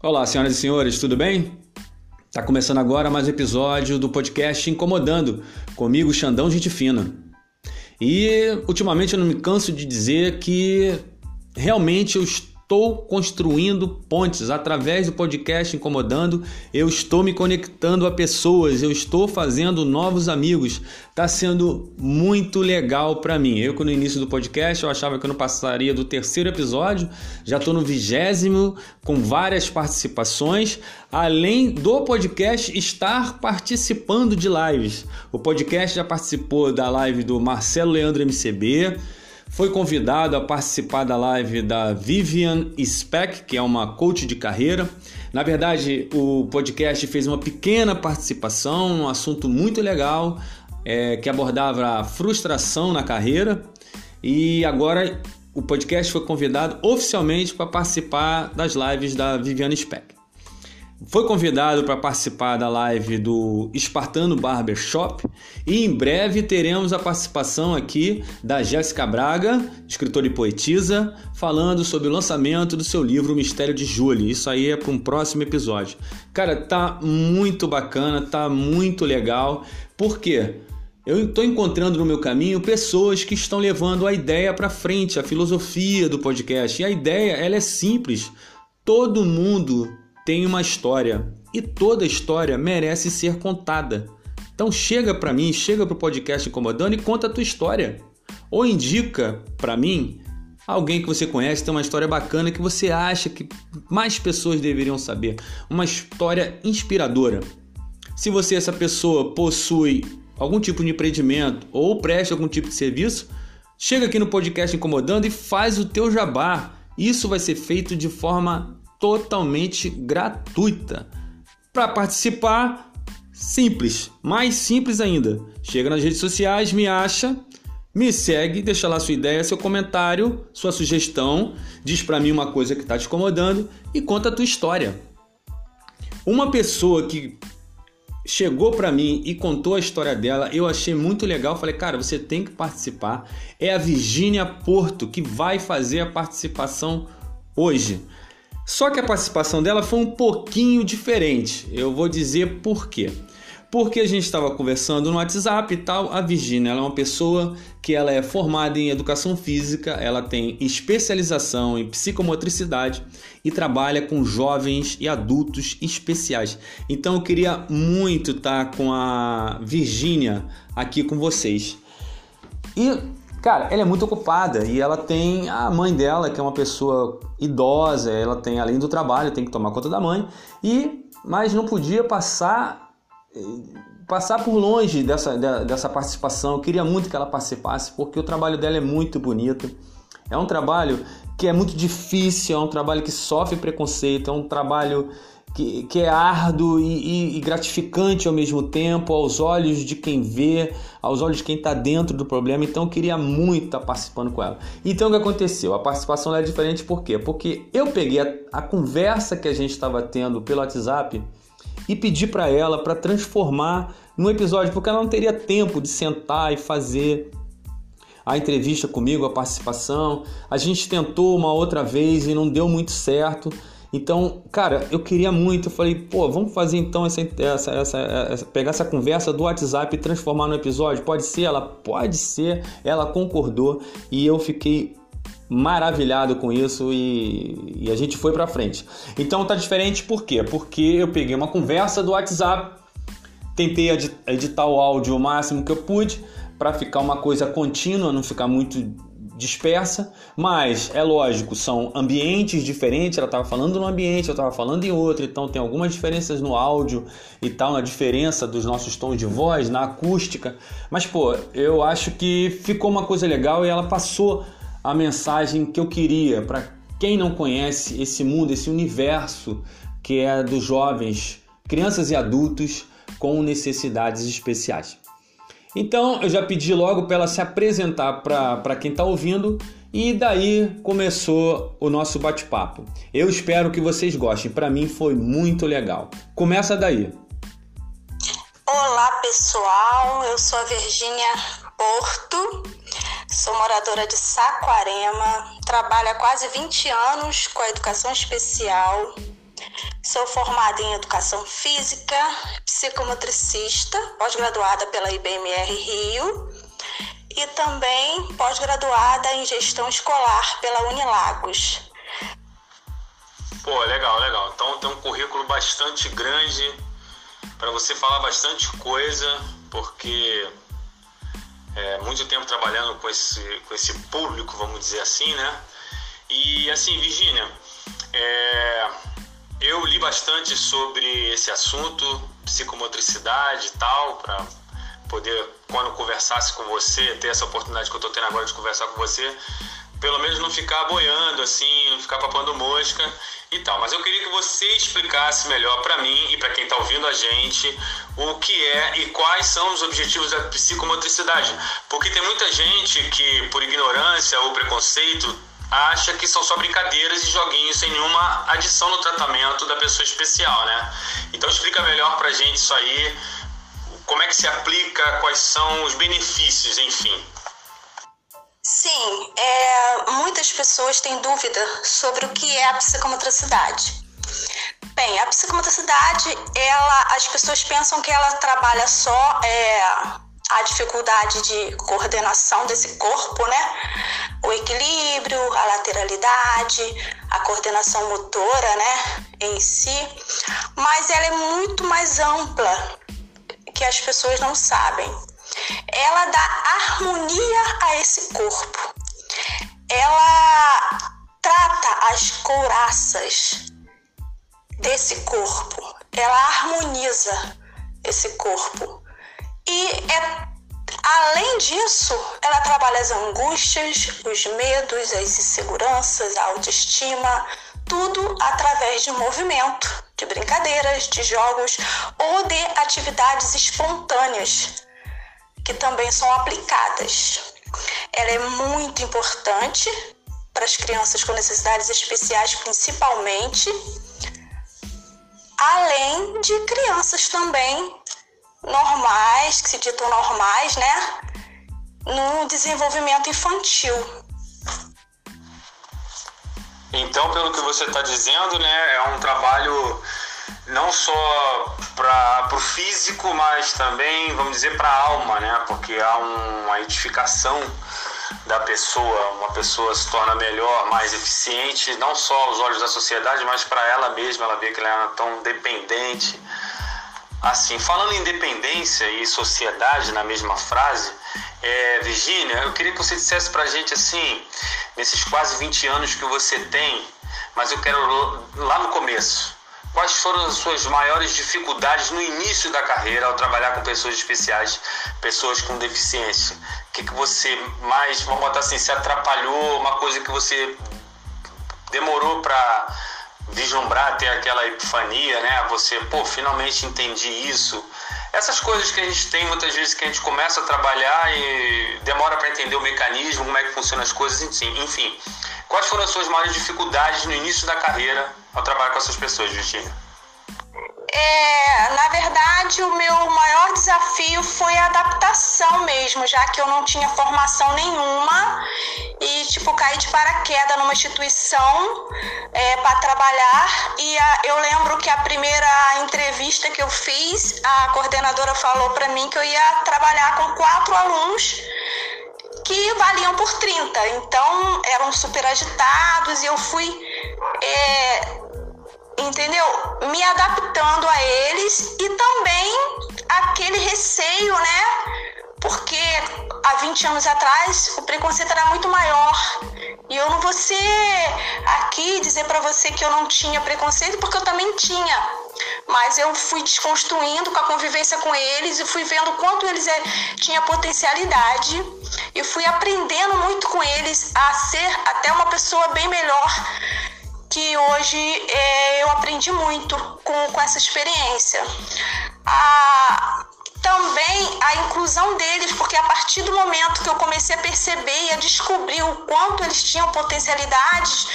Olá, senhoras e senhores, tudo bem? Tá começando agora mais um episódio do podcast Incomodando, comigo, Xandão Gente Fina. E ultimamente eu não me canso de dizer que realmente eu estou estou construindo pontes através do podcast Incomodando. Eu estou me conectando a pessoas, eu estou fazendo novos amigos. Está sendo muito legal para mim. Eu, no início do podcast, eu achava que eu não passaria do terceiro episódio, já estou no vigésimo, com várias participações, além do podcast estar participando de lives. O podcast já participou da live do Marcelo Leandro MCB foi convidado a participar da live da Vivian Speck, que é uma coach de carreira. Na verdade, o podcast fez uma pequena participação, um assunto muito legal é, que abordava a frustração na carreira. E agora o podcast foi convidado oficialmente para participar das lives da Vivian Speck. Foi convidado para participar da live do Espartano Barber Shop e em breve teremos a participação aqui da Jéssica Braga, escritora e poetisa, falando sobre o lançamento do seu livro Mistério de Julie. Isso aí é para um próximo episódio. Cara, tá muito bacana, tá muito legal. Por quê? Eu estou encontrando no meu caminho pessoas que estão levando a ideia para frente, a filosofia do podcast. E a ideia, ela é simples. Todo mundo tem uma história e toda história merece ser contada. Então chega para mim, chega para o podcast Incomodando e conta a tua história. Ou indica para mim alguém que você conhece, tem uma história bacana que você acha que mais pessoas deveriam saber. Uma história inspiradora. Se você, essa pessoa, possui algum tipo de empreendimento ou presta algum tipo de serviço, chega aqui no podcast Incomodando e faz o teu jabá. Isso vai ser feito de forma totalmente gratuita. Para participar, simples, mais simples ainda. Chega nas redes sociais, me acha, me segue, deixa lá sua ideia, seu comentário, sua sugestão, diz para mim uma coisa que está te incomodando e conta a tua história. Uma pessoa que chegou para mim e contou a história dela, eu achei muito legal. Falei, cara, você tem que participar. É a Virgínia Porto que vai fazer a participação hoje. Só que a participação dela foi um pouquinho diferente. Eu vou dizer por quê. Porque a gente estava conversando no WhatsApp e tal. A Virginia é uma pessoa que ela é formada em educação física, ela tem especialização em psicomotricidade e trabalha com jovens e adultos especiais. Então eu queria muito estar com a Virginia aqui com vocês. E Cara, ela é muito ocupada e ela tem a mãe dela, que é uma pessoa idosa, ela tem além do trabalho, tem que tomar conta da mãe, e mas não podia passar passar por longe dessa, dessa participação. Eu queria muito que ela participasse, porque o trabalho dela é muito bonito. É um trabalho que é muito difícil, é um trabalho que sofre preconceito, é um trabalho que, que é árduo e, e, e, gratificante ao mesmo tempo, aos olhos de quem vê, aos olhos de quem está dentro do problema. Então eu queria muito estar tá participando com ela. Então o que aconteceu? A participação é diferente por quê? Porque eu peguei a, a conversa que a gente estava tendo pelo WhatsApp e pedi para ela para transformar num episódio, porque ela não teria tempo de sentar e fazer a entrevista comigo, a participação. A gente tentou uma outra vez e não deu muito certo. Então, cara, eu queria muito. Eu falei, pô, vamos fazer então essa, essa, essa, essa, pegar essa conversa do WhatsApp e transformar no episódio? Pode ser? Ela pode ser. Ela concordou e eu fiquei maravilhado com isso e, e a gente foi para frente. Então tá diferente por quê? Porque eu peguei uma conversa do WhatsApp, tentei editar o áudio o máximo que eu pude para ficar uma coisa contínua, não ficar muito dispersa, mas é lógico, são ambientes diferentes. Ela estava falando num ambiente, eu estava falando em outro, então tem algumas diferenças no áudio e tal, na diferença dos nossos tons de voz, na acústica. Mas pô, eu acho que ficou uma coisa legal e ela passou a mensagem que eu queria para quem não conhece esse mundo, esse universo que é dos jovens, crianças e adultos com necessidades especiais. Então eu já pedi logo para ela se apresentar para quem está ouvindo e daí começou o nosso bate-papo. Eu espero que vocês gostem, para mim foi muito legal. Começa daí. Olá pessoal, eu sou a Virgínia Porto, sou moradora de Saquarema, trabalho há quase 20 anos com a educação especial. Sou formada em Educação Física, psicomotricista, pós-graduada pela IBMR Rio e também pós-graduada em Gestão Escolar pela Unilagos. Pô, legal, legal. Então tem um currículo bastante grande para você falar bastante coisa, porque é muito tempo trabalhando com esse, com esse público, vamos dizer assim, né? E assim, Virginia, é, eu li bastante sobre esse assunto, psicomotricidade e tal, para poder, quando conversasse com você, ter essa oportunidade que eu estou tendo agora de conversar com você, pelo menos não ficar boiando assim, não ficar papando mosca e tal. Mas eu queria que você explicasse melhor para mim e para quem está ouvindo a gente o que é e quais são os objetivos da psicomotricidade. Porque tem muita gente que, por ignorância ou preconceito, acha que são só brincadeiras e joguinhos sem nenhuma adição no tratamento da pessoa especial, né? Então explica melhor pra gente isso aí, como é que se aplica, quais são os benefícios, enfim. Sim, é, muitas pessoas têm dúvida sobre o que é a psicomotricidade. Bem, a psicomotricidade, ela, as pessoas pensam que ela trabalha só é, a dificuldade de coordenação desse corpo, né? O equilíbrio, a lateralidade, a coordenação motora, né, em si, mas ela é muito mais ampla que as pessoas não sabem. Ela dá harmonia a esse corpo. Ela trata as couraças desse corpo. Ela harmoniza esse corpo. E é Além disso, ela trabalha as angústias, os medos, as inseguranças, a autoestima, tudo através de movimento, de brincadeiras, de jogos ou de atividades espontâneas que também são aplicadas. Ela é muito importante para as crianças com necessidades especiais, principalmente, além de crianças também normais, que se ditam normais, né? No desenvolvimento infantil. Então, pelo que você está dizendo, né, é um trabalho não só para o físico, mas também, vamos dizer, para a alma, né? Porque há uma edificação da pessoa, uma pessoa se torna melhor, mais eficiente, não só aos olhos da sociedade, mas para ela mesma, ela vê que ela é tão dependente Assim, falando em independência e sociedade na mesma frase, é, Virgínia, eu queria que você dissesse pra gente assim, nesses quase 20 anos que você tem, mas eu quero lá no começo, quais foram as suas maiores dificuldades no início da carreira ao trabalhar com pessoas especiais, pessoas com deficiência? O que, que você mais, vamos botar assim, se atrapalhou, uma coisa que você demorou para vislumbrar, ter aquela epifania, né? Você, pô, finalmente entendi isso. Essas coisas que a gente tem muitas vezes que a gente começa a trabalhar e demora para entender o mecanismo, como é que funcionam as coisas, enfim. Quais foram as suas maiores dificuldades no início da carreira ao trabalhar com essas pessoas, Virginia? É, na verdade, o meu maior desafio foi a adaptação mesmo, já que eu não tinha formação nenhuma e, tipo, caí de paraquedas numa instituição é, para trabalhar. E a, eu lembro que a primeira entrevista que eu fiz, a coordenadora falou para mim que eu ia trabalhar com quatro alunos que valiam por 30. Então, eram super agitados e eu fui. É, entendeu? Me adaptando a eles e também aquele receio, né? Porque há 20 anos atrás o preconceito era muito maior. E eu não vou ser aqui dizer para você que eu não tinha preconceito, porque eu também tinha. Mas eu fui desconstruindo com a convivência com eles e fui vendo quanto eles é, tinham potencialidade e fui aprendendo muito com eles a ser até uma pessoa bem melhor que hoje é, eu aprendi muito com, com essa experiência. A, também a inclusão deles, porque a partir do momento que eu comecei a perceber e a descobrir o quanto eles tinham potencialidades,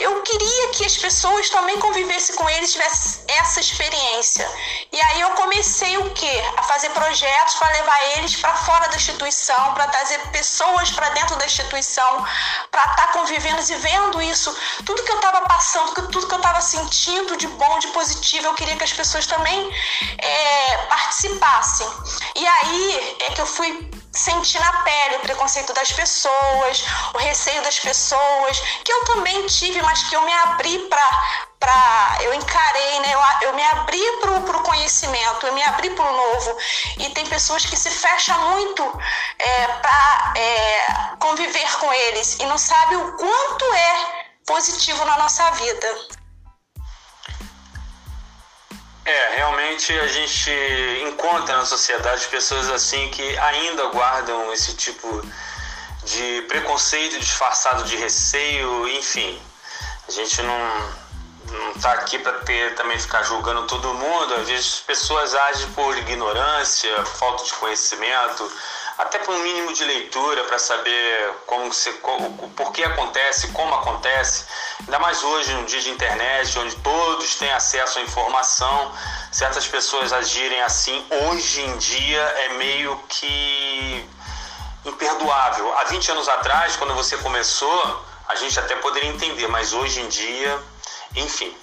eu queria que as pessoas também convivessem com eles, tivessem essa experiência. E aí eu comecei o quê? A fazer projetos para levar eles para fora da instituição, para trazer pessoas para dentro da instituição, para estar tá convivendo e vendo isso, tudo que eu estava passando, tudo que eu estava sentindo de bom, de positivo, eu queria que as pessoas também é, participassem. E aí é que eu fui sentir na pele o preconceito das pessoas, o receio das pessoas, que eu também tive, mas que eu me abri para para eu encarei, né? Eu, eu me abri para o conhecimento, eu me abri para o novo. E tem pessoas que se fecham muito é, para é, conviver com eles e não sabe o quanto é positivo na nossa vida. É, realmente a gente encontra na sociedade pessoas assim que ainda guardam esse tipo de preconceito disfarçado de receio, enfim. A gente não, não tá aqui para ter também ficar julgando todo mundo. Às vezes as pessoas agem por ignorância, falta de conhecimento, até por um mínimo de leitura para saber como se, por que acontece, como acontece. Ainda mais hoje, no dia de internet, onde todos têm acesso à informação, certas pessoas agirem assim hoje em dia é meio que imperdoável. Há 20 anos atrás, quando você começou, a gente até poderia entender, mas hoje em dia, enfim,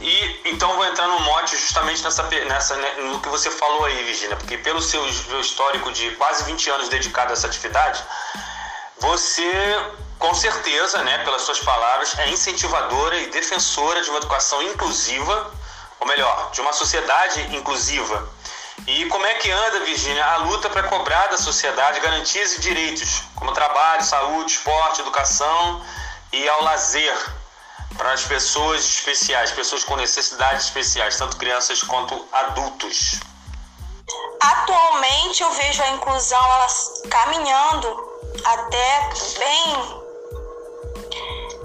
e então vou entrar no mote justamente nessa, nessa, né, no que você falou aí, Virginia, porque pelo seu, seu histórico de quase 20 anos dedicado a essa atividade, você com certeza, né, pelas suas palavras, é incentivadora e defensora de uma educação inclusiva, ou melhor, de uma sociedade inclusiva. E como é que anda, Virginia, a luta para cobrar da sociedade garantias e direitos, como trabalho, saúde, esporte, educação e ao lazer, para as pessoas especiais, pessoas com necessidades especiais, tanto crianças quanto adultos? Atualmente eu vejo a inclusão ela caminhando até bem,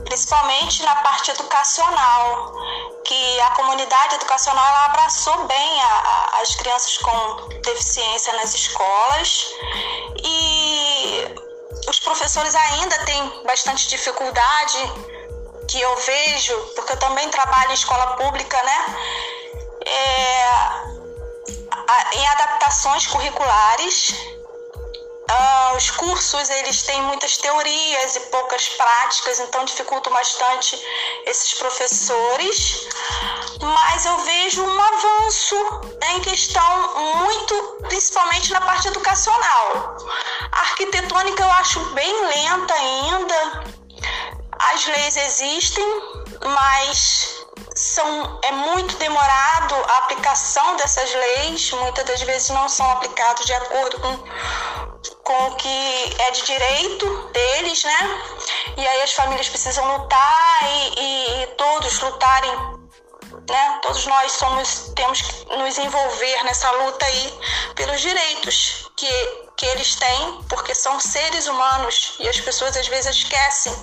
principalmente na parte educacional, que a comunidade educacional ela abraçou bem a, a, as crianças com deficiência nas escolas e os professores ainda têm bastante dificuldade que eu vejo, porque eu também trabalho em escola pública, né? É, em adaptações curriculares. Ah, os cursos eles têm muitas teorias e poucas práticas, então dificultam bastante esses professores. Mas eu vejo um avanço em questão muito, principalmente na parte educacional. A arquitetônica eu acho bem lenta ainda as leis existem, mas são, é muito demorado a aplicação dessas leis, muitas das vezes não são aplicados de acordo com, com o que é de direito deles, né? E aí as famílias precisam lutar e, e, e todos lutarem, né? Todos nós somos, temos que nos envolver nessa luta aí pelos direitos que, que eles têm, porque são seres humanos e as pessoas às vezes esquecem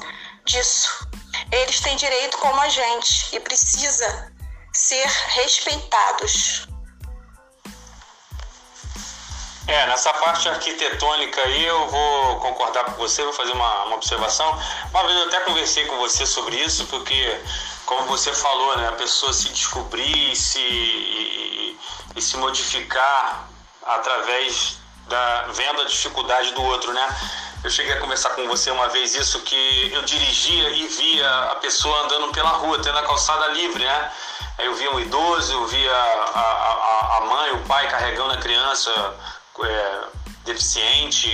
disso. Eles têm direito como a gente e precisa ser respeitados. É, nessa parte arquitetônica aí eu vou concordar com você, vou fazer uma, uma observação. Uma vez eu até conversei com você sobre isso, porque, como você falou, né, a pessoa se descobrir se, e, e se modificar através da vendo a dificuldade do outro, né? Eu cheguei a conversar com você uma vez isso, que eu dirigia e via a pessoa andando pela rua, tendo a calçada livre, né? Eu via um idoso, eu via a, a, a mãe, o pai carregando a criança é, deficiente,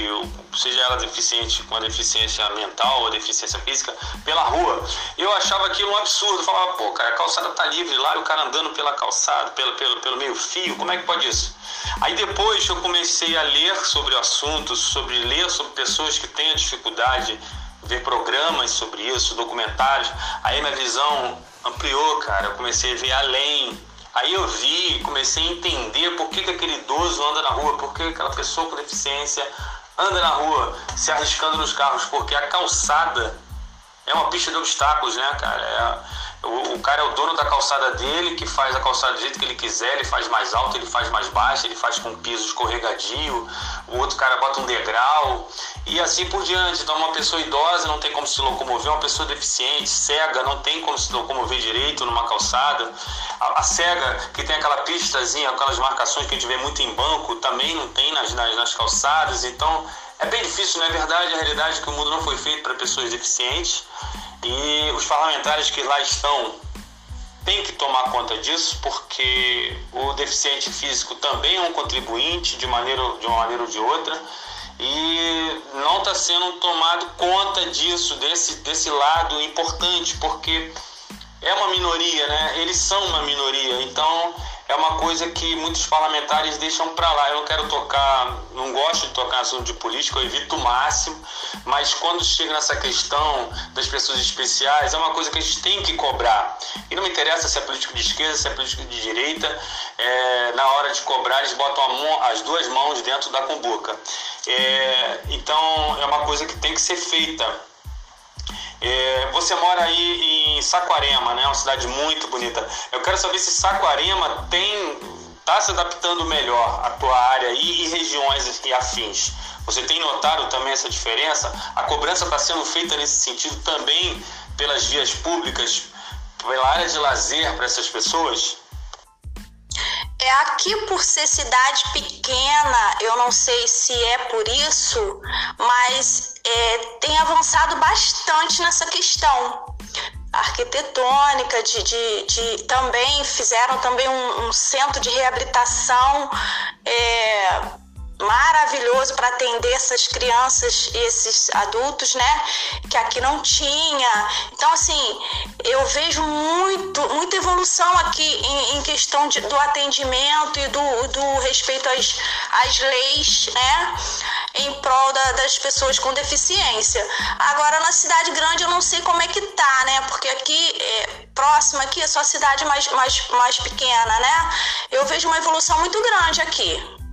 seja ela deficiente com a deficiência mental ou deficiência física, pela rua. Eu achava aquilo um absurdo. Falava, pô, cara, a calçada tá livre lá e o cara andando pela calçada, pelo, pelo, pelo meio fio, como é que pode isso? Aí depois eu comecei a ler sobre o assunto, sobre ler sobre pessoas que têm a dificuldade, ver programas sobre isso, documentários. Aí minha visão ampliou, cara. Eu comecei a ver além. Aí eu vi, comecei a entender por que, que aquele idoso anda na rua, por que aquela pessoa com deficiência anda na rua se arriscando nos carros, porque a calçada é uma pista de obstáculos, né, cara? É, o, o, cara é o dono da calçada dele, que faz a calçada do jeito que ele quiser, ele faz mais alto, ele faz mais baixo, ele faz com piso escorregadio, o outro cara bota um degrau e assim por diante. Então, uma pessoa idosa não tem como se locomover, uma pessoa deficiente, cega, não tem como se locomover direito numa calçada. A, a cega, que tem aquela pistazinha, aquelas marcações que a gente vê muito em banco, também não tem nas, nas, nas calçadas. Então, é bem difícil, não é verdade? A realidade é que o mundo não foi feito para pessoas deficientes. E os parlamentares que lá estão têm que tomar conta disso, porque o deficiente físico também é um contribuinte de, maneira, de uma maneira ou de outra, e não está sendo tomado conta disso, desse, desse lado importante, porque é uma minoria, né? Eles são uma minoria, então é uma coisa que muitos parlamentares deixam para lá. Eu não quero tocar, não gosto de tocar assunto de política, eu evito o máximo, mas quando chega nessa questão das pessoas especiais, é uma coisa que a gente tem que cobrar. E não me interessa se é político de esquerda, se é político de direita, é, na hora de cobrar, eles botam mão, as duas mãos dentro da cumbuca. É, então, é uma coisa que tem que ser feita é, você mora aí em Saquarema, né? Uma cidade muito bonita. Eu quero saber se Saquarema tem está se adaptando melhor à tua área aí e regiões e afins. Você tem notado também essa diferença? A cobrança está sendo feita nesse sentido também pelas vias públicas, pela área de lazer para essas pessoas? É aqui por ser cidade pequena, eu não sei se é por isso, mas é, tem avançado bastante nessa questão arquitetônica, de, de, de, também fizeram também um, um centro de reabilitação é, maravilhoso para atender essas crianças e esses adultos, né? Que aqui não tinha. Então, assim, eu vejo muito, muita evolução aqui em, em questão de, do atendimento e do, do respeito às, às leis, né? Em prol da, das pessoas com deficiência. Agora, na cidade grande, eu não sei como é que tá, né? Porque aqui, é, próxima aqui, é só cidade mais, mais, mais pequena, né? Eu vejo uma evolução muito grande aqui.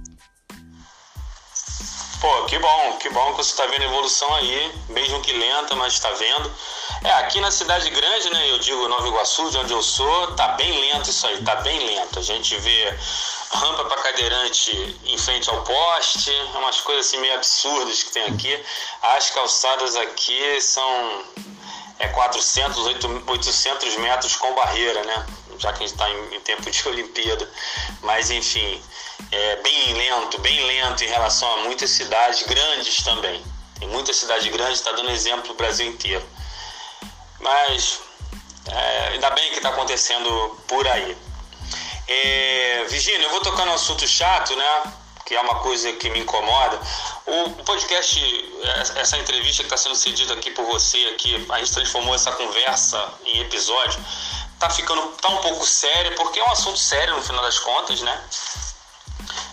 Pô, que bom, que bom que você está vendo evolução aí, mesmo que lenta, mas está vendo. É, aqui na cidade grande, né, eu digo Nova Iguaçu, de onde eu sou, tá bem lento isso aí, tá bem lento. A gente vê rampa para cadeirante em frente ao poste, umas coisas assim meio absurdas que tem aqui. As calçadas aqui são é 400, 800 metros com barreira, né? Já que a gente está em tempo de Olimpíada. Mas enfim, é, bem lento, bem lento em relação a muitas cidades grandes também. Tem muita cidade grande, está dando exemplo para o Brasil inteiro. Mas é, ainda bem que está acontecendo por aí. É, Virginia, eu vou tocar no assunto chato, né? Que é uma coisa que me incomoda. O, podcast, essa entrevista que está sendo cedida aqui por você, aqui, a gente transformou essa conversa em episódio, tá ficando tá um pouco sério, porque é um assunto sério no final das contas, né?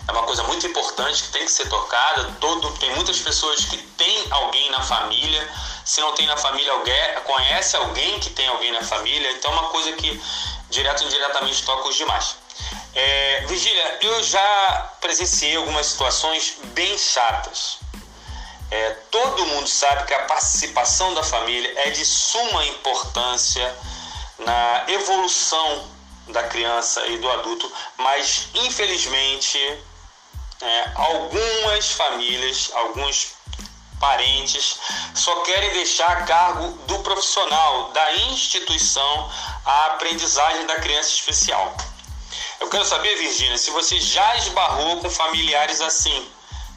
É uma coisa muito importante que tem que ser tocada. Todo, tem muitas pessoas que têm alguém na família, se não tem na família alguém, conhece alguém que tem alguém na família, então é uma coisa que direto ou indiretamente toca os demais. É, Vigília, eu já presenciei algumas situações bem chatas. É, todo mundo sabe que a participação da família é de suma importância na evolução da criança e do adulto, mas infelizmente é, algumas famílias, alguns parentes só querem deixar a cargo do profissional, da instituição, a aprendizagem da criança especial. Eu quero saber, Virgínia, se você já esbarrou com familiares assim,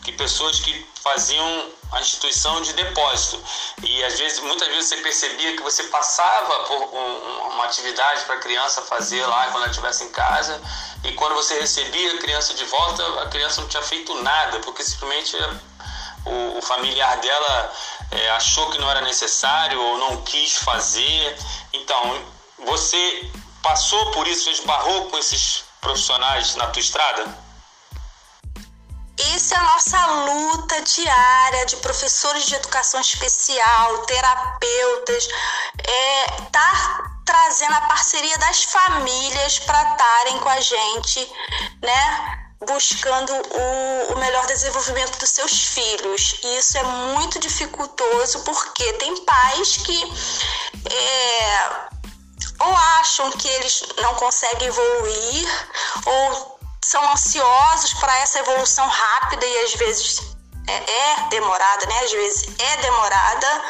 que pessoas que faziam a instituição de depósito e às vezes, muitas vezes você percebia que você passava por um, uma atividade para a criança fazer lá quando ela estivesse em casa e quando você recebia a criança de volta, a criança não tinha feito nada, porque simplesmente o, o familiar dela é, achou que não era necessário ou não quis fazer. Então, você passou por isso, esbarrou com esses profissionais na tua estrada? Isso é a nossa luta diária de professores de educação especial, terapeutas, é, tá trazendo a parceria das famílias para estarem com a gente, né? buscando o, o, melhor desenvolvimento dos seus filhos. E isso é muito dificultoso porque tem pais que é, ou acham que eles não conseguem evoluir ou são ansiosos para essa evolução rápida e às vezes é, é demorada, né? Às vezes é demorada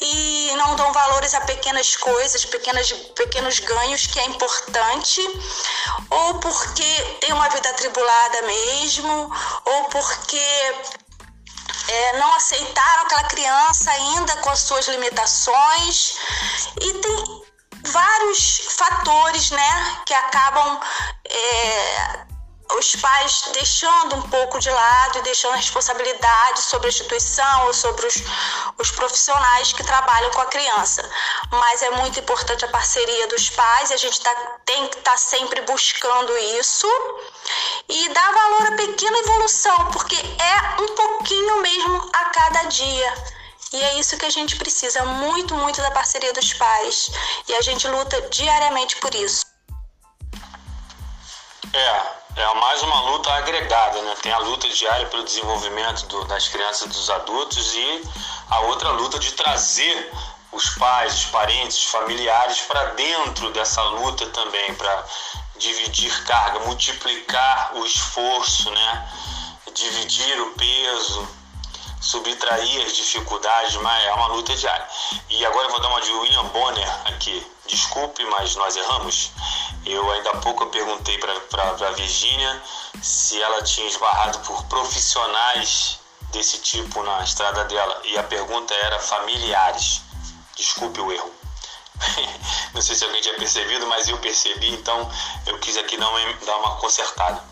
e não dão valores a pequenas coisas, pequenas, pequenos ganhos que é importante, ou porque tem uma vida atribulada mesmo, ou porque é, não aceitaram aquela criança ainda com as suas limitações. E tem vários fatores né, que acabam é, os pais deixando um pouco de lado e deixando a responsabilidade sobre a instituição ou sobre os, os profissionais que trabalham com a criança. Mas é muito importante a parceria dos pais e a gente tá, tem que estar tá sempre buscando isso e dar valor à pequena evolução, porque é um pouquinho mesmo a cada dia. E é isso que a gente precisa muito, muito da parceria dos pais. E a gente luta diariamente por isso. É, é mais uma luta agregada, né? Tem a luta diária pelo desenvolvimento do, das crianças e dos adultos e a outra luta de trazer os pais, os parentes, os familiares para dentro dessa luta também, para dividir carga, multiplicar o esforço, né? Dividir o peso, subtrair as dificuldades, mas é uma luta diária. E agora eu vou dar uma de William Bonner aqui. Desculpe, mas nós erramos. Eu ainda há pouco perguntei para a Virgínia se ela tinha esbarrado por profissionais desse tipo na estrada dela. E a pergunta era familiares. Desculpe o erro. não sei se alguém tinha percebido, mas eu percebi, então eu quis aqui dar uma, dar uma consertada.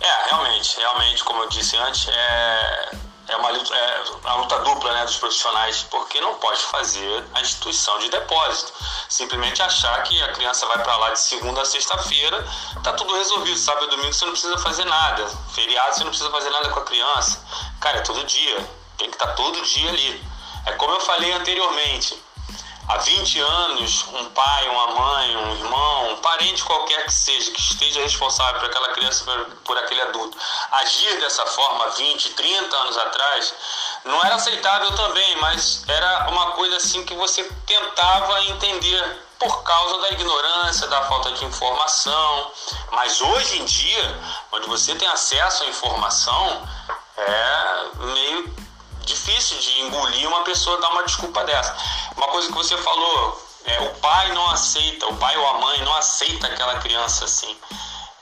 É, realmente, realmente, como eu disse antes, é, é uma luta, é uma luta dupla né, dos profissionais, porque não pode fazer a instituição de depósito. Simplesmente achar que a criança vai para lá de segunda a sexta-feira, tá tudo resolvido. Sábado e domingo você não precisa fazer nada. Feriado você não precisa fazer nada com a criança. Cara, é todo dia. Tem que estar tá todo dia ali. É como eu falei anteriormente há 20 anos, um pai, uma mãe, um irmão, um parente qualquer que seja, que esteja responsável por aquela criança, por, por aquele adulto, agir dessa forma 20, 30 anos atrás, não era aceitável também, mas era uma coisa assim que você tentava entender por causa da ignorância, da falta de informação. Mas hoje em dia, onde você tem acesso à informação, é meio difícil de engolir uma pessoa dar uma desculpa dessa. Uma coisa que você falou, é, o pai não aceita, o pai ou a mãe não aceita aquela criança assim.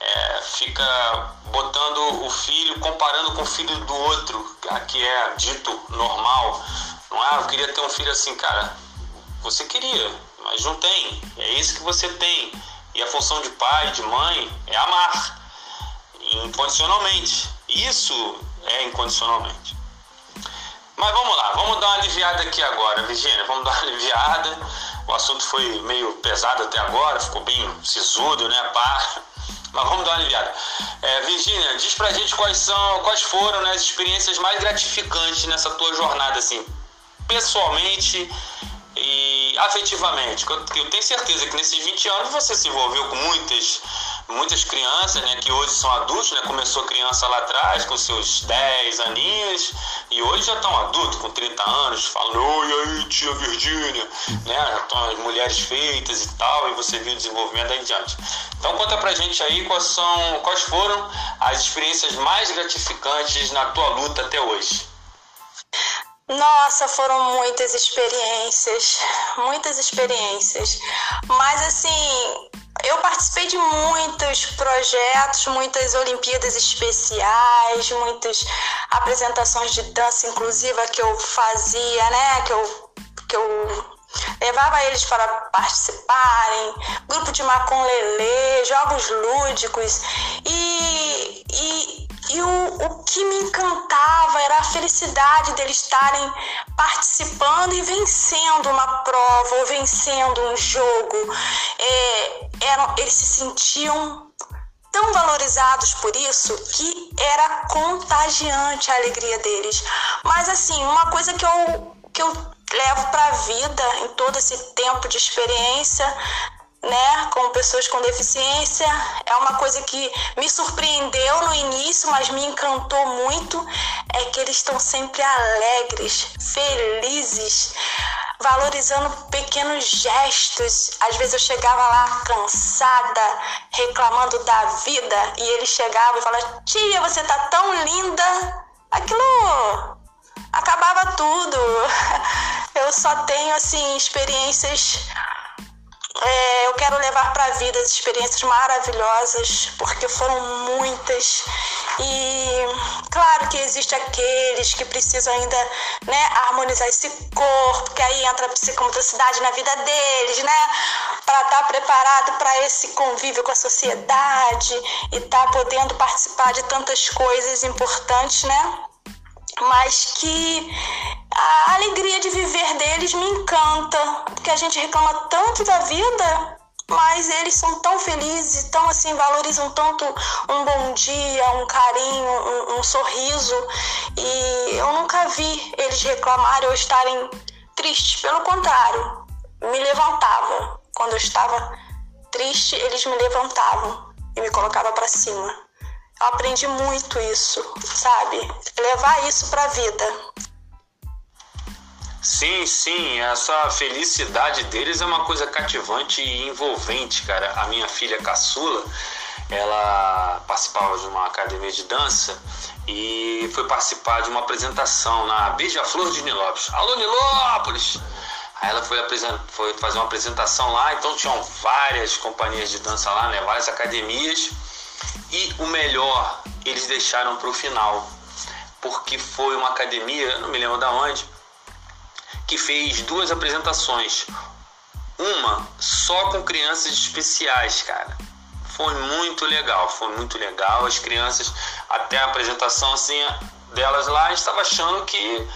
É, fica botando o filho, comparando com o filho do outro, que é dito normal. Não é, eu queria ter um filho assim, cara. Você queria, mas não tem. É isso que você tem. E a função de pai, de mãe, é amar incondicionalmente. Isso é incondicionalmente. Mas vamos lá, vamos dar uma aliviada aqui agora, Virginia, vamos dar uma aliviada. O assunto foi meio pesado até agora, ficou bem sisudo, né, pá. Mas vamos dar uma aliviada. É, Virginia, diz pra gente quais são, quais foram né, as experiências mais gratificantes nessa tua jornada, assim, pessoalmente e afetivamente. Eu tenho certeza que nesses 20 anos você se envolveu com muitas muitas crianças, né, que hoje são adultos, né, começou criança lá atrás com seus 10 aninhos e hoje já estão adultos com 30 anos, falando, oi aí tia Virgínia, né, já estão as mulheres feitas e tal, e você viu o desenvolvimento aí diante. Então conta pra gente aí quais são, quais foram as experiências mais gratificantes na tua luta até hoje. Nossa, foram muitas experiências, muitas experiências. Mas assim, eu participei de muitos projetos, muitas Olimpíadas especiais, muitas apresentações de dança inclusiva que eu fazia, né? Que eu, que eu levava eles para participarem, grupo de maconlele, jogos lúdicos e, e e o, o que me encantava era a felicidade deles estarem participando e vencendo uma prova ou vencendo um jogo. É, eram, eles se sentiam tão valorizados por isso que era contagiante a alegria deles. Mas assim, uma coisa que eu, que eu levo para a vida em todo esse tempo de experiência né, com pessoas com deficiência. É uma coisa que me surpreendeu no início, mas me encantou muito, é que eles estão sempre alegres, felizes, valorizando pequenos gestos. Às vezes eu chegava lá cansada, reclamando da vida, e eles chegavam e falavam: "Tia, você tá tão linda". Aquilo acabava tudo. Eu só tenho assim experiências é, eu quero levar para a vida as experiências maravilhosas, porque foram muitas. E claro que existe aqueles que precisam ainda né, harmonizar esse corpo, que aí entra a psicomotricidade na vida deles, né? Para estar tá preparado para esse convívio com a sociedade e estar tá podendo participar de tantas coisas importantes, né? Mas que a alegria de viver deles me encanta, porque a gente reclama tanto da vida, mas eles são tão felizes, tão assim, valorizam tanto um bom dia, um carinho, um, um sorriso, e eu nunca vi eles reclamarem ou estarem tristes, pelo contrário, me levantava. Quando eu estava triste, eles me levantavam e me colocavam para cima. Eu aprendi muito isso, sabe? Levar isso para a vida. Sim, sim, essa felicidade deles é uma coisa cativante e envolvente, cara. A minha filha caçula, ela participava de uma academia de dança e foi participar de uma apresentação na Beija-Flor de Nilópolis. Alô, Nilópolis! Aí ela foi, foi fazer uma apresentação lá, então tinham várias companhias de dança lá, né? Várias academias. E o melhor, eles deixaram para o final, porque foi uma academia, não me lembro da onde, que fez duas apresentações. Uma só com crianças especiais, cara. Foi muito legal, foi muito legal. As crianças, até a apresentação assim delas lá, a gente estava achando que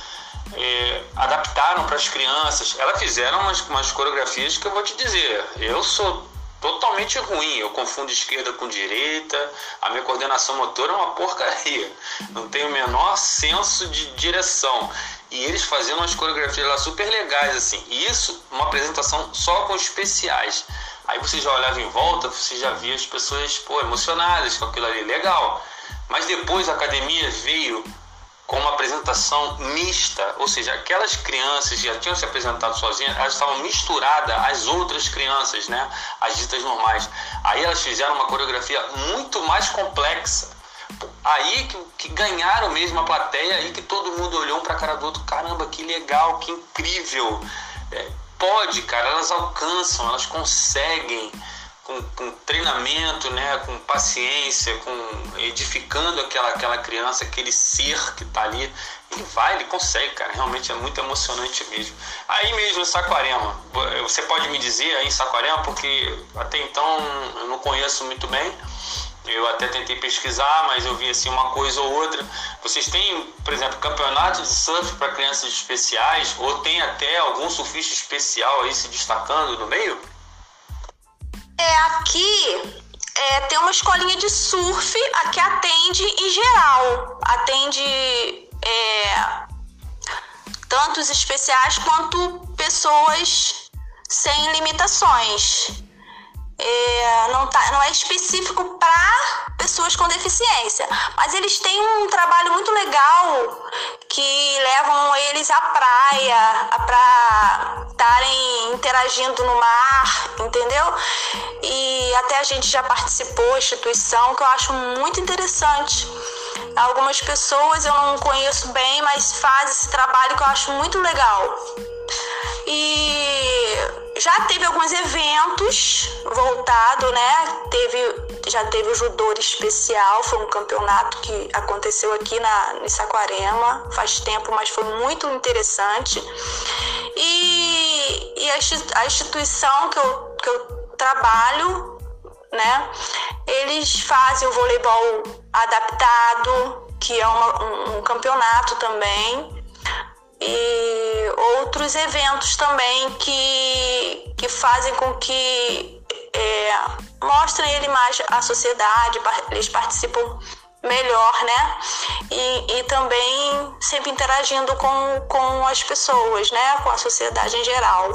é, adaptaram para as crianças. Elas fizeram umas, umas coreografias que eu vou te dizer. Eu sou totalmente ruim. Eu confundo esquerda com direita, a minha coordenação motora é uma porcaria. Não tenho o menor senso de direção e eles fazendo umas coreografias lá super legais, assim. E isso, uma apresentação só com especiais. Aí você já olhava em volta, você já via as pessoas, pô, emocionadas com aquilo ali, legal. Mas depois a academia veio com uma apresentação mista, ou seja, aquelas crianças que já tinham se apresentado sozinhas, elas estavam misturadas às outras crianças, né, as ditas normais. Aí elas fizeram uma coreografia muito mais complexa Aí que, que ganharam mesmo a plateia, aí que todo mundo olhou um pra cara do outro, caramba, que legal, que incrível. É, pode, cara, elas alcançam, elas conseguem com, com, treinamento, né, com paciência, com edificando aquela, aquela criança, aquele ser que está ali, ele vai, ele consegue, cara. Realmente é muito emocionante mesmo. Aí mesmo em Saquarema, você pode me dizer aí em Saquarema, porque até então eu não conheço muito bem. Eu até tentei pesquisar, mas eu vi assim uma coisa ou outra. Vocês têm, por exemplo, campeonato de surf para crianças especiais ou tem até algum surfista especial aí se destacando no meio? É, aqui é, tem uma escolinha de surf que atende em geral. Atende é, tanto os especiais quanto pessoas sem limitações é, não, tá, não é específico para pessoas com deficiência, mas eles têm um trabalho muito legal que levam eles à praia para estarem interagindo no mar, entendeu? E até a gente já participou, instituição, que eu acho muito interessante. Algumas pessoas eu não conheço bem, mas fazem esse trabalho que eu acho muito legal. E já teve alguns eventos voltado, né? Teve, já teve o judô especial, foi um campeonato que aconteceu aqui na, em Saquarema, faz tempo, mas foi muito interessante. E, e a, instituição que eu, que eu trabalho, né? Eles fazem o voleibol adaptado, que é uma, um, um campeonato também e outros eventos também que, que fazem com que é, mostrem ele mais à sociedade, eles participam melhor, né? E, e também sempre interagindo com, com as pessoas, né? Com a sociedade em geral.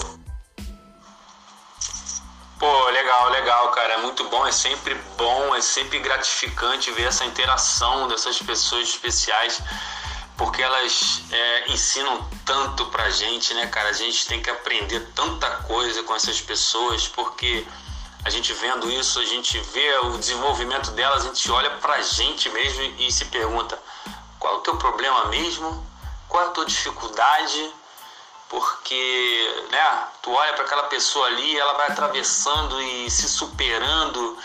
Pô, legal, legal, cara. É muito bom, é sempre bom, é sempre gratificante ver essa interação dessas pessoas especiais, porque elas é, ensinam tanto pra gente, né, cara? A gente tem que aprender tanta coisa com essas pessoas, porque a gente vendo isso, a gente vê o desenvolvimento delas, a gente olha pra gente mesmo e se pergunta: qual é o teu problema mesmo? Qual é a tua dificuldade? porque né, tu olha para aquela pessoa ali, ela vai atravessando e se superando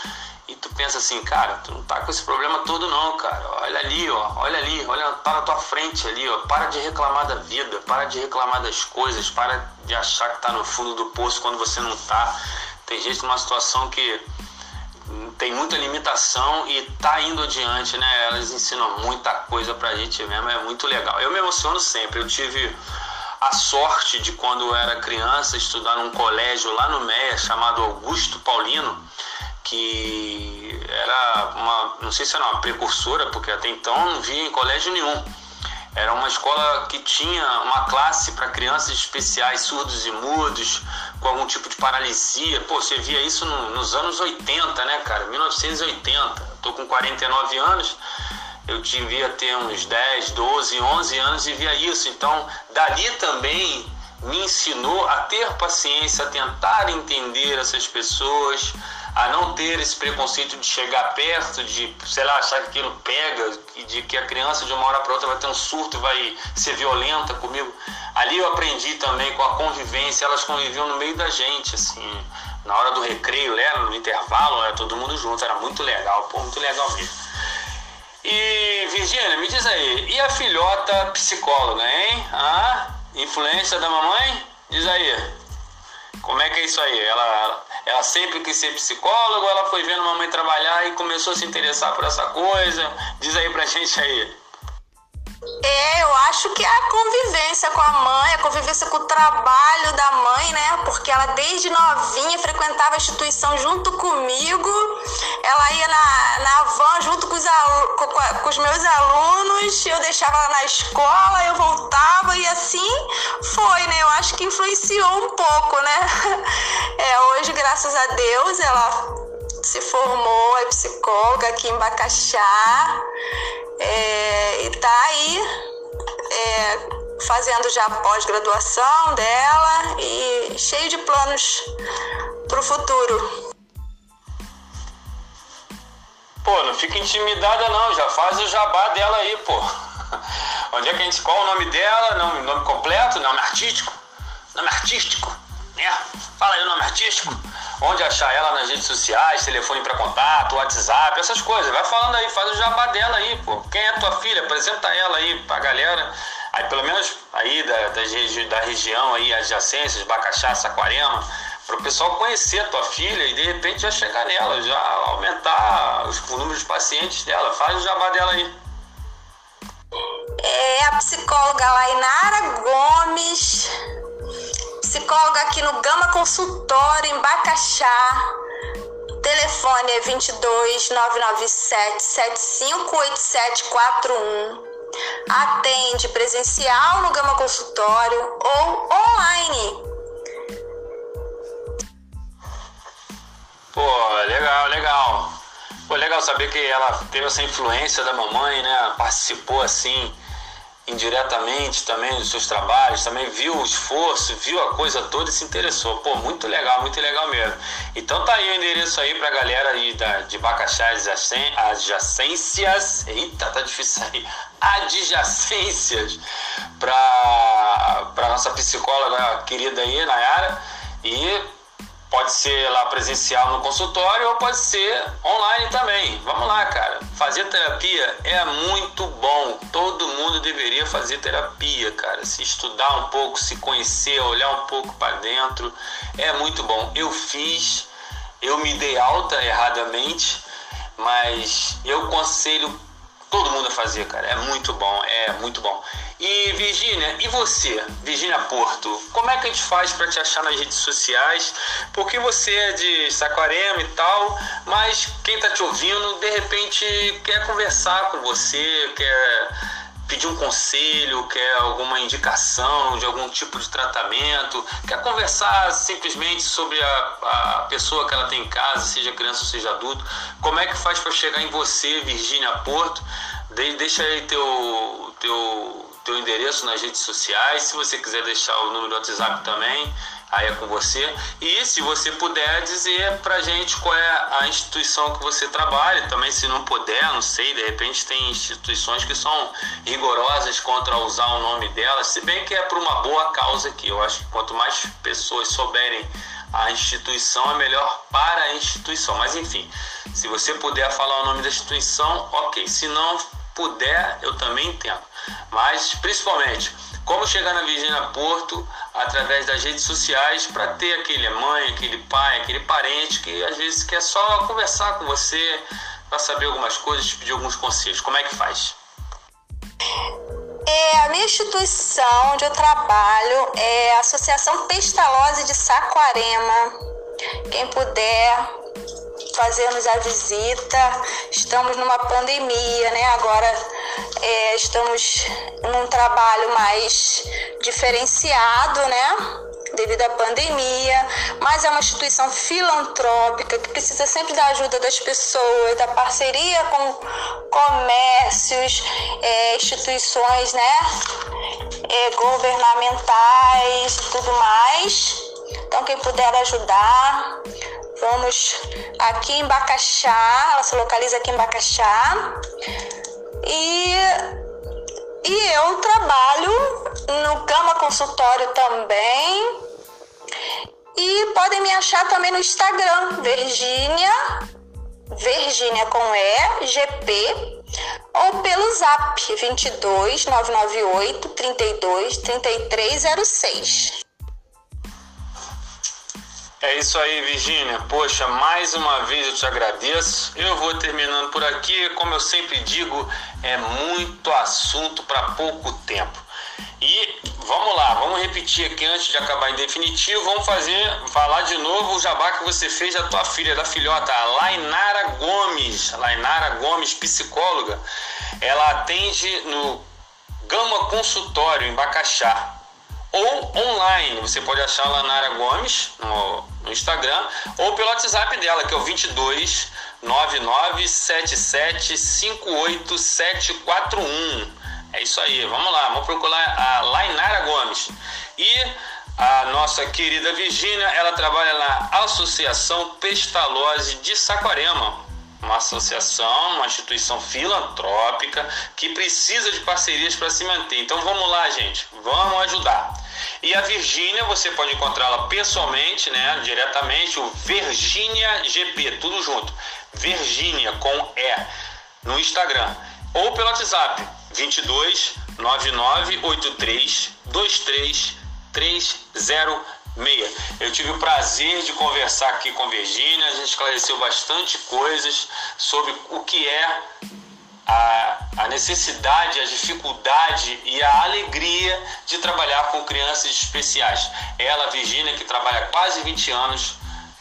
e tu pensa assim, cara, tu não tá com esse problema todo não, cara. Olha ali, ó, olha ali, olha, tá na tua frente ali, ó. Para de reclamar da vida, para de reclamar das coisas, para de achar que tá no fundo do poço quando você não tá. Tem gente numa situação que tem muita limitação e tá indo adiante, né? Elas ensinam muita coisa pra gente mesmo, é muito legal. Eu me emociono sempre. Eu tive a sorte de quando eu era criança estudar num colégio lá no Meia chamado Augusto Paulino, que não sei se era uma precursora, porque até então não via em colégio nenhum. Era uma escola que tinha uma classe para crianças especiais, surdos e mudos, com algum tipo de paralisia. Pô, você via isso no, nos anos 80, né, cara? 1980. Tô com 49 anos eu devia ter uns 10, 12, 11 anos e via isso. Então, dali também me ensinou a ter paciência, a tentar entender essas pessoas, a não ter esse preconceito de chegar perto, de, sei lá, achar que aquilo pega, de que a criança de uma hora para outra vai ter um surto e vai ser violenta comigo. Ali eu aprendi também com a convivência, elas conviviam no meio da gente, assim, na hora do recreio, né, no intervalo, era todo mundo junto, era muito legal, pô, muito legal mesmo. E Virgínia, me diz aí, e a filhota psicóloga, hein? Ah, influência da mamãe? Diz aí. Como é que é isso aí? Ela, ela sempre quis ser psicóloga, ela foi vendo mamãe trabalhar e começou a se interessar por essa coisa? Diz aí pra gente aí. É, eu acho que a convivência com a mãe, a convivência com o trabalho da mãe, né? Porque ela desde novinha frequentava a instituição junto comigo. Ela ia na, na van junto com os, com, com os meus alunos, eu deixava ela na escola, eu voltava e assim foi, né? Eu acho que influenciou um pouco, né? É, hoje, graças a Deus, ela se formou, é psicóloga aqui em Bacaxá é, e tá aí é, fazendo já pós-graduação dela e cheio de planos para o futuro. Pô, não fica intimidada não, já faz o jabá dela aí, pô. Onde é que a gente. Qual o nome dela? Nome, nome completo? Nome artístico? Nome artístico, né? Fala aí o nome artístico onde achar ela nas redes sociais, telefone para contato, WhatsApp, essas coisas. Vai falando aí, faz o jabá dela aí, pô. Quem é tua filha? Apresenta ela aí pra galera. Aí pelo menos aí da, da, da região aí, adjacências, Bacaxá, Saquarema, para o pessoal conhecer a tua filha e de repente já chegar nela, já aumentar os, o número de pacientes dela. Faz o jabá dela aí. É a psicóloga Lainara Gomes psicóloga aqui no Gama Consultório, em Bacaxá. Telefone é 22 997 758741. Atende presencial no Gama Consultório ou online. Pô, legal, legal. Pô, legal saber que ela teve essa influência da mamãe, né? Participou assim indiretamente também dos seus trabalhos, também viu o esforço, viu a coisa toda e se interessou. Pô, muito legal, muito legal mesmo. Então tá aí o endereço aí pra galera aí da, de Bacaxá adjacências. Eita, tá difícil aí. Adjacências pra, pra nossa psicóloga querida aí, Nayara. E Pode ser lá presencial no consultório ou pode ser online também. Vamos lá, cara. Fazer terapia é muito bom. Todo mundo deveria fazer terapia, cara. Se estudar um pouco, se conhecer, olhar um pouco para dentro, é muito bom. Eu fiz, eu me dei alta erradamente, mas eu aconselho todo mundo a fazer, cara. É muito bom, é muito bom. E Virgínia, e você, Virgínia Porto, como é que a gente faz para te achar nas redes sociais? Porque você é de Saquarema e tal, mas quem tá te ouvindo de repente quer conversar com você, quer pedir um conselho, quer alguma indicação de algum tipo de tratamento, quer conversar simplesmente sobre a, a pessoa que ela tem em casa, seja criança ou seja adulto, como é que faz para chegar em você, Virgínia Porto? De, deixa aí teu, teu, teu endereço nas redes sociais, se você quiser deixar o número do WhatsApp também, aí é com você. E se você puder dizer pra gente qual é a instituição que você trabalha, também se não puder, não sei, de repente tem instituições que são rigorosas contra usar o nome delas, se bem que é por uma boa causa aqui. Eu acho que quanto mais pessoas souberem a instituição, é melhor para a instituição. Mas enfim, se você puder falar o nome da instituição, ok. Se não puder, eu também entendo. Mas principalmente como chegar na Virgínia Porto através das redes sociais para ter aquele mãe, aquele pai, aquele parente que às vezes quer só conversar com você para saber algumas coisas, te pedir alguns conselhos. Como é que faz? É, a minha instituição onde eu trabalho é a Associação Pestalozzi de Saquarema. Quem puder fazer-nos a visita, estamos numa pandemia, né? Agora é, estamos num trabalho mais diferenciado, né? Devido à pandemia, mas é uma instituição filantrópica que precisa sempre da ajuda das pessoas, da parceria com comércios, é, instituições, né? É, governamentais e tudo mais. Então, quem puder ajudar, vamos aqui em Bacaxá, ela se localiza aqui em Bacaxá. E, e eu trabalho no Cama Consultório também. E podem me achar também no Instagram, Virgínia, Virgínia com E, GP, ou pelo zap 22 998 32 3306. É isso aí, Virgínia. Poxa, mais uma vez eu te agradeço. Eu vou terminando por aqui. Como eu sempre digo, é muito assunto para pouco tempo. E vamos lá, vamos repetir aqui antes de acabar em definitivo. Vamos fazer, falar de novo o jabá que você fez da tua filha, da filhota, Lainara Gomes. Lainara Gomes, psicóloga. Ela atende no Gama Consultório, em Bacaxá ou online. Você pode achar a Lanara Gomes no, no Instagram ou pelo WhatsApp dela, que é o 22 58741. É isso aí, vamos lá, vamos procurar a Lainara Gomes. E a nossa querida Virgínia, ela trabalha na Associação Pestalozzi de Saquarema, uma associação, uma instituição filantrópica que precisa de parcerias para se manter. Então vamos lá, gente, vamos ajudar. E a Virgínia, você pode encontrá-la pessoalmente, né, diretamente, o Virgínia GP, tudo junto. Virgínia com E no Instagram ou pelo WhatsApp 22 83 23 306. Eu tive o prazer de conversar aqui com Virgínia, a gente esclareceu bastante coisas sobre o que é a, a necessidade, a dificuldade e a alegria de trabalhar com crianças especiais. Ela, Virgínia, que trabalha quase 20 anos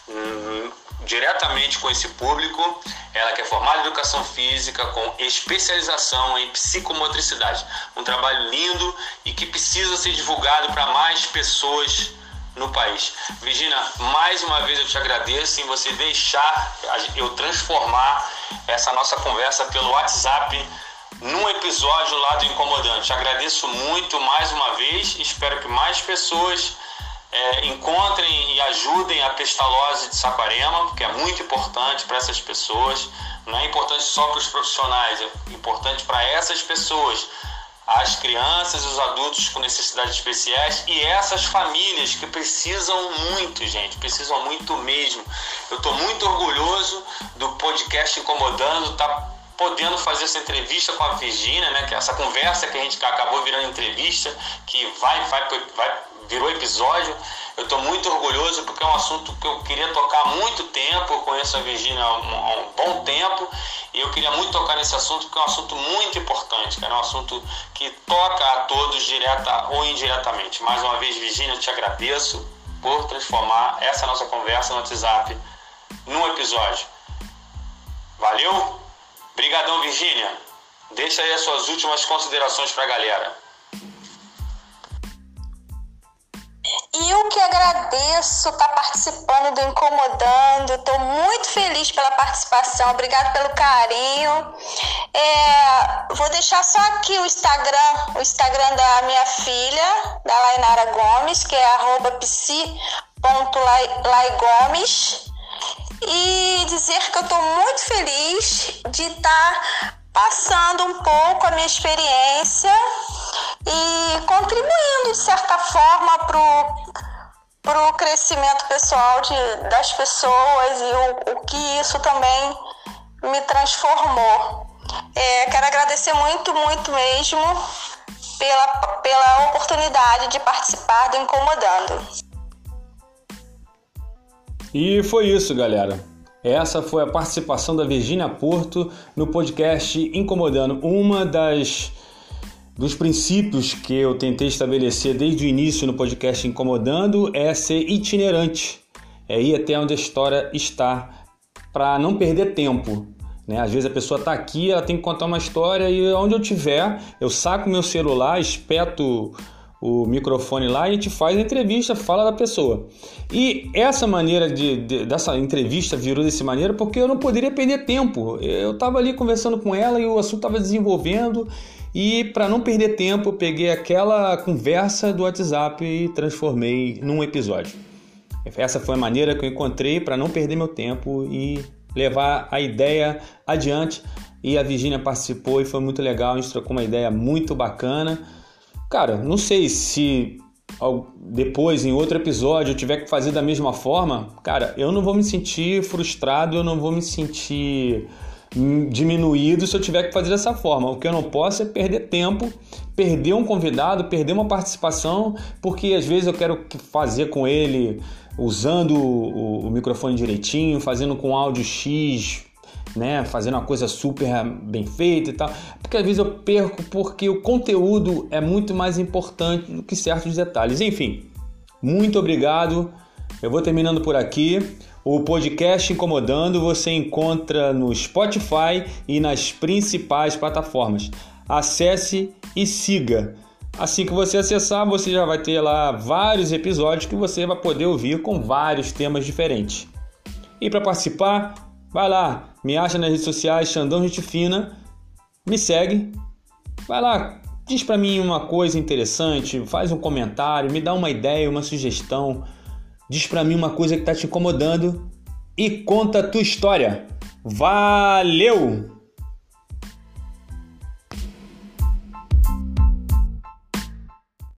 hum, diretamente com esse público, ela que é formada em educação física com especialização em psicomotricidade. Um trabalho lindo e que precisa ser divulgado para mais pessoas no país. Virginia, mais uma vez eu te agradeço em você deixar eu transformar essa nossa conversa pelo WhatsApp num episódio lá do Incomodante. Agradeço muito mais uma vez, espero que mais pessoas é, encontrem e ajudem a pestalose de Saquarema, porque é muito importante para essas pessoas. Não é importante só para os profissionais, é importante para essas pessoas as crianças os adultos com necessidades especiais e essas famílias que precisam muito, gente, precisam muito mesmo. Eu estou muito orgulhoso do podcast Incomodando, tá podendo fazer essa entrevista com a Virginia, né, que é essa conversa que a gente acabou virando entrevista, que vai, vai, vai virou episódio. Eu estou muito orgulhoso porque é um assunto que eu queria tocar há muito tempo. Eu conheço a Virginia há um, há um bom tempo e eu queria muito tocar nesse assunto porque é um assunto muito importante. É um assunto que toca a todos, direta ou indiretamente. Mais uma vez, Virginia, eu te agradeço por transformar essa nossa conversa no WhatsApp num episódio. Valeu? Obrigadão, Virginia. Deixa aí as suas últimas considerações para a galera. Eu que agradeço estar tá participando do Incomodando. Estou muito feliz pela participação. Obrigado pelo carinho. É, vou deixar só aqui o Instagram, o Instagram da minha filha, da Lainara Gomes, que é arroba psi.laigomes. E dizer que eu estou muito feliz de estar tá passando um pouco a minha experiência e contribuindo de certa forma para o crescimento pessoal de, das pessoas e o, o que isso também me transformou. É, quero agradecer muito, muito mesmo pela, pela oportunidade de participar do Incomodando. E foi isso, galera. Essa foi a participação da Virginia Porto no podcast Incomodando. Uma das dos princípios que eu tentei estabelecer desde o início no podcast Incomodando é ser itinerante, é ir até onde a história está, para não perder tempo. Né? Às vezes a pessoa está aqui, ela tem que contar uma história e onde eu tiver, eu saco meu celular, espeto o microfone lá e a gente faz a entrevista, fala da pessoa. E essa maneira de, de, dessa entrevista virou dessa maneira porque eu não poderia perder tempo. Eu estava ali conversando com ela e o assunto estava desenvolvendo e para não perder tempo eu peguei aquela conversa do WhatsApp e transformei num episódio. Essa foi a maneira que eu encontrei para não perder meu tempo e levar a ideia adiante. E a Virginia participou e foi muito legal, a gente trocou uma ideia muito bacana. Cara, não sei se depois, em outro episódio, eu tiver que fazer da mesma forma, cara, eu não vou me sentir frustrado, eu não vou me sentir diminuído se eu tiver que fazer dessa forma. O que eu não posso é perder tempo, perder um convidado, perder uma participação, porque às vezes eu quero fazer com ele usando o, microfone direitinho, fazendo com áudio X né, fazendo uma coisa super bem feita e tal, porque às vezes eu perco porque o conteúdo é muito mais importante do que certos detalhes. Enfim, muito obrigado. Eu vou terminando por aqui. O podcast Incomodando você encontra no Spotify e nas principais plataformas. Acesse e siga. Assim que você acessar, você já vai ter lá vários episódios que você vai poder ouvir com vários temas diferentes. E para participar, Vai lá, me acha nas redes sociais, Xandão Gente Fina, me segue. Vai lá, diz para mim uma coisa interessante, faz um comentário, me dá uma ideia, uma sugestão, diz para mim uma coisa que tá te incomodando e conta a tua história. Valeu!